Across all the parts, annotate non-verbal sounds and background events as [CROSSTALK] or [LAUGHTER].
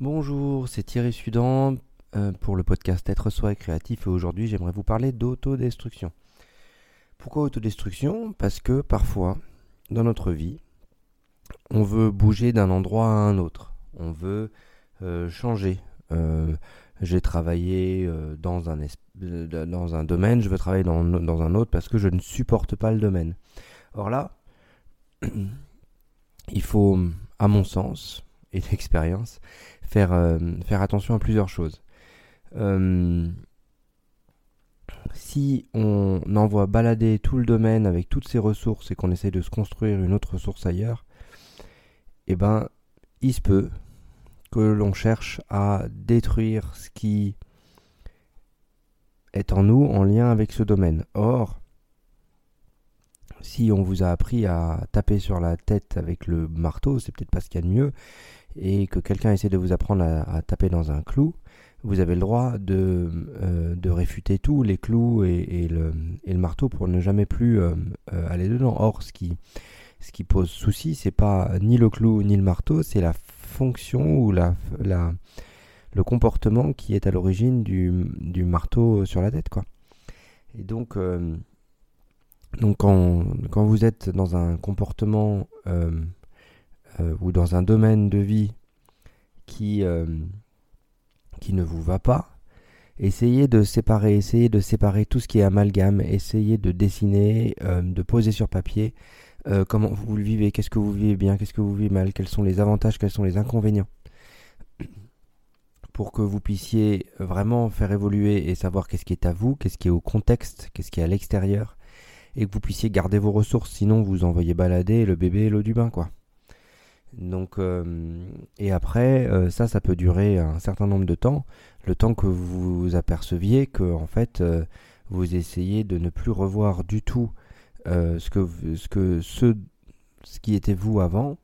Bonjour, c'est Thierry Sudan euh, pour le podcast Être soi et créatif et aujourd'hui j'aimerais vous parler d'autodestruction. Pourquoi autodestruction? Parce que parfois dans notre vie on veut bouger d'un endroit à un autre, on veut euh, changer. Euh, j'ai travaillé dans, un dans un domaine, je veux travailler dans, dans un autre parce que je ne supporte pas le domaine. Or là, [CLEARS THROAT] il faut, à mon sens, et [LAUGHS] d'expérience, faire, euh, faire attention à plusieurs choses. Euh, si on envoie balader tout le domaine avec toutes ses ressources et qu'on essaie de se construire une autre ressource ailleurs, eh ben, il se peut que l'on cherche à détruire ce qui est en nous en lien avec ce domaine. Or, si on vous a appris à taper sur la tête avec le marteau, c'est peut-être pas ce qu'il y a de mieux, et que quelqu'un essaie de vous apprendre à, taper dans un clou, vous avez le droit de, euh, de réfuter tous les clous et, le, et, le, marteau pour ne jamais plus euh, euh, aller dedans. Or, ce qui, ce qui pose souci, c'est pas ni le clou ni le marteau, c'est la fonction ou la, la, le comportement qui est à l'origine du, du, marteau sur la tête. Quoi. Et donc, donc quand, vous êtes dans un comportement euh, ou dans un domaine de vie qui, euh, qui ne vous va pas, essayez de séparer, essayez de séparer tout ce qui est amalgame, essayez de dessiner, euh, de poser sur papier comment vous le vivez, qu'est-ce que vous vivez bien, qu'est-ce que vous vivez mal, quels sont les avantages, quels sont les inconvénients. Pour que vous puissiez vraiment faire évoluer et savoir qu'est-ce qui est à vous, qu'est-ce qui est au contexte, qu'est-ce qui est à l'extérieur, et que vous puissiez garder vos ressources, sinon vous envoyez balader le bébé et l'eau du bain, quoi. Euh, et après, euh, ça, ça peut durer un certain nombre de temps, le temps que vous aperceviez que, en fait, euh, vous essayez de ne plus revoir du tout ce qui était vous avant,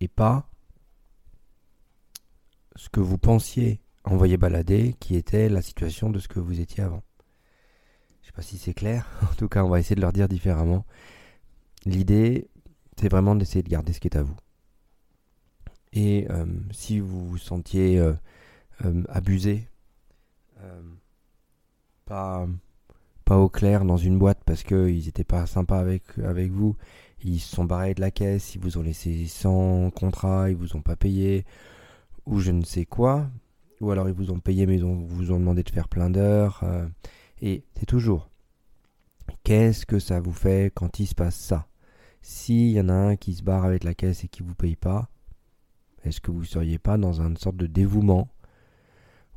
et pas ce que vous pensiez envoyer balader, qui était la situation de ce que vous étiez avant. Je sais pas si c'est clair. [LAUGHS] En tout cas, on va essayer de leur dire différemment. L'idée, c'est vraiment d'essayer de garder ce qui est à vous. Et euh, si vous vous sentiez euh, euh, abusé, pas, pas au clair dans une boîte parce qu'ils n'étaient pas sympas avec, avec vous, ils se sont barrés de la caisse, ils vous ont laissé sans contrat, ils vous ont pas payé, ou je ne sais quoi, ou alors ils vous ont payé mais ils vous ont demandé de faire plein d'heures, et c'est toujours, qu'est-ce que ça vous fait quand il se passe ça? S'il y en a un qui se barre avec la caisse et qui vous paye pas, est-ce que vous ne seriez pas dans une sorte de dévouement?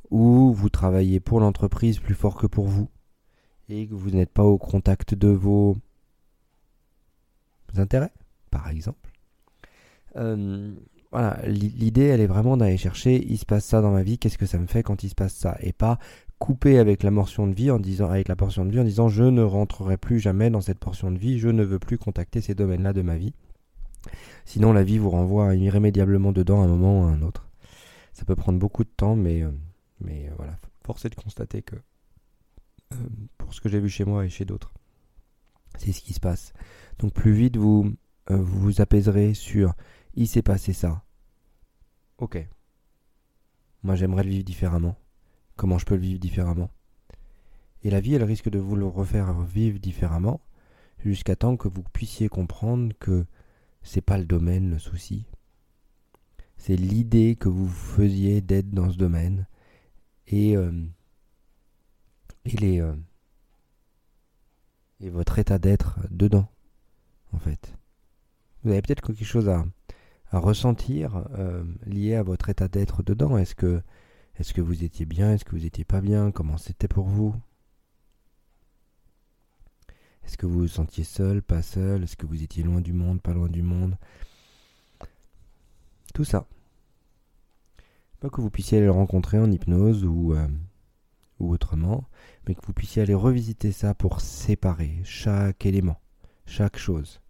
Où vous travaillez pour l'entreprise plus fort que pour vous et que vous n'êtes pas au contact de vos intérêts, par exemple? Euh, Voilà, l'idée, elle est vraiment d'aller chercher il se passe ça dans ma vie, qu'est-ce que ça me fait quand il se passe ça? Et pas couper avec la portion de vie en disant avec la portion de vie en disant je ne rentrerai plus jamais dans cette portion de vie, je ne veux plus contacter ces domaines-là de ma vie. Sinon, la vie vous renvoie irrémédiablement dedans à un moment ou à un autre. Ça peut prendre beaucoup de temps, mais, euh, mais euh, voilà, force est de constater que euh, pour ce que j'ai vu chez moi et chez d'autres, c'est ce qui se passe. Donc plus vite vous vous apaiserez sur il s'est passé ça. Ok. Moi j'aimerais le vivre différemment. Comment je peux le vivre différemment? Et la vie, elle risque de vous le refaire vivre différemment jusqu'à temps que vous puissiez comprendre que c'est pas le domaine le souci. C'est l'idée que vous faisiez d'être dans ce domaine et, euh, et, les, euh, et votre état d'être dedans, en fait. Vous avez peut-être quelque chose à, à ressentir euh, lié à votre état d'être dedans. Est-ce que, est-ce que vous étiez bien Est-ce que vous étiez pas bien? Comment c'était pour vous? Est-ce que vous vous sentiez seul, pas seul? Est-ce que vous étiez loin du monde, pas loin du monde? Tout ça. Pas que vous puissiez aller le rencontrer en hypnose ou, euh, ou autrement, mais que vous puissiez aller revisiter ça pour séparer chaque élément, chaque chose.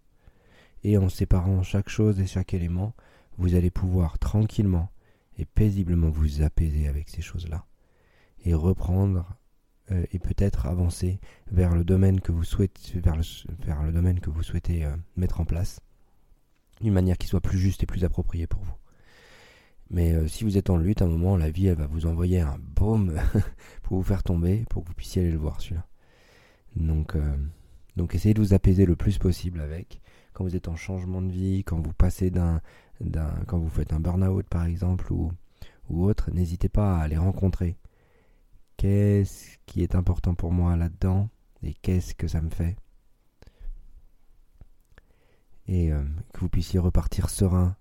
Et en séparant chaque chose et chaque élément, vous allez pouvoir tranquillement et paisiblement vous apaiser avec ces choses-là et reprendre euh, et peut-être avancer vers le domaine que vous souhaitez, euh, mettre en place d'une manière qui soit plus juste et plus appropriée pour vous. Mais euh, si vous êtes en lutte, à un moment, la vie, elle va vous envoyer un baume [LAUGHS] pour vous faire tomber, pour que vous puissiez aller le voir, celui-là. Donc essayez de vous apaiser le plus possible avec. Quand vous êtes en changement de vie, quand vous passez d'un, quand vous faites un burn-out par exemple ou, autre, n'hésitez pas à les rencontrer. Qu'est-ce qui est important pour moi là-dedans et qu'est-ce que ça me fait? Et euh, que vous puissiez repartir serein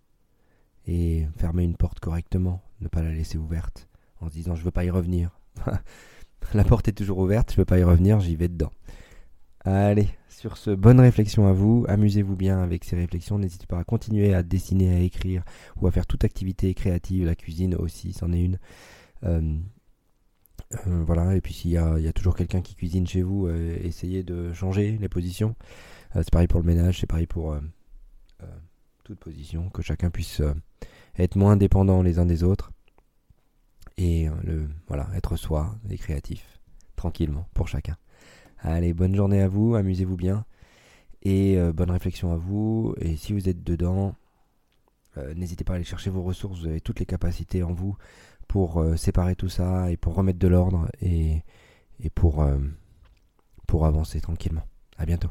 et fermer une porte correctement, ne pas la laisser ouverte en se disant je veux pas y revenir. [LAUGHS] la porte est toujours ouverte, je veux pas y revenir, j'y vais dedans. Allez, sur ce, bonne réflexion à vous, amusez-vous bien avec ces réflexions, n'hésitez pas à continuer à dessiner, à écrire ou à faire toute activité créative, la cuisine aussi, c'en est une. Euh, euh, voilà, et puis s'il y, a, toujours quelqu'un qui cuisine chez vous, euh, essayez de changer les positions. c'est pareil pour le ménage, c'est pareil pour toute position, que chacun puisse être moins dépendant les uns des autres et le, voilà, être soi et créatif, tranquillement, pour chacun. Allez, bonne journée à vous, amusez-vous bien. Et euh, bonne réflexion à vous. Et si vous êtes dedans, euh, n'hésitez pas à aller chercher vos ressources. Vous avez toutes les capacités en vous pour euh, séparer tout ça et pour remettre de l'ordre et, pour, pour avancer tranquillement. À bientôt.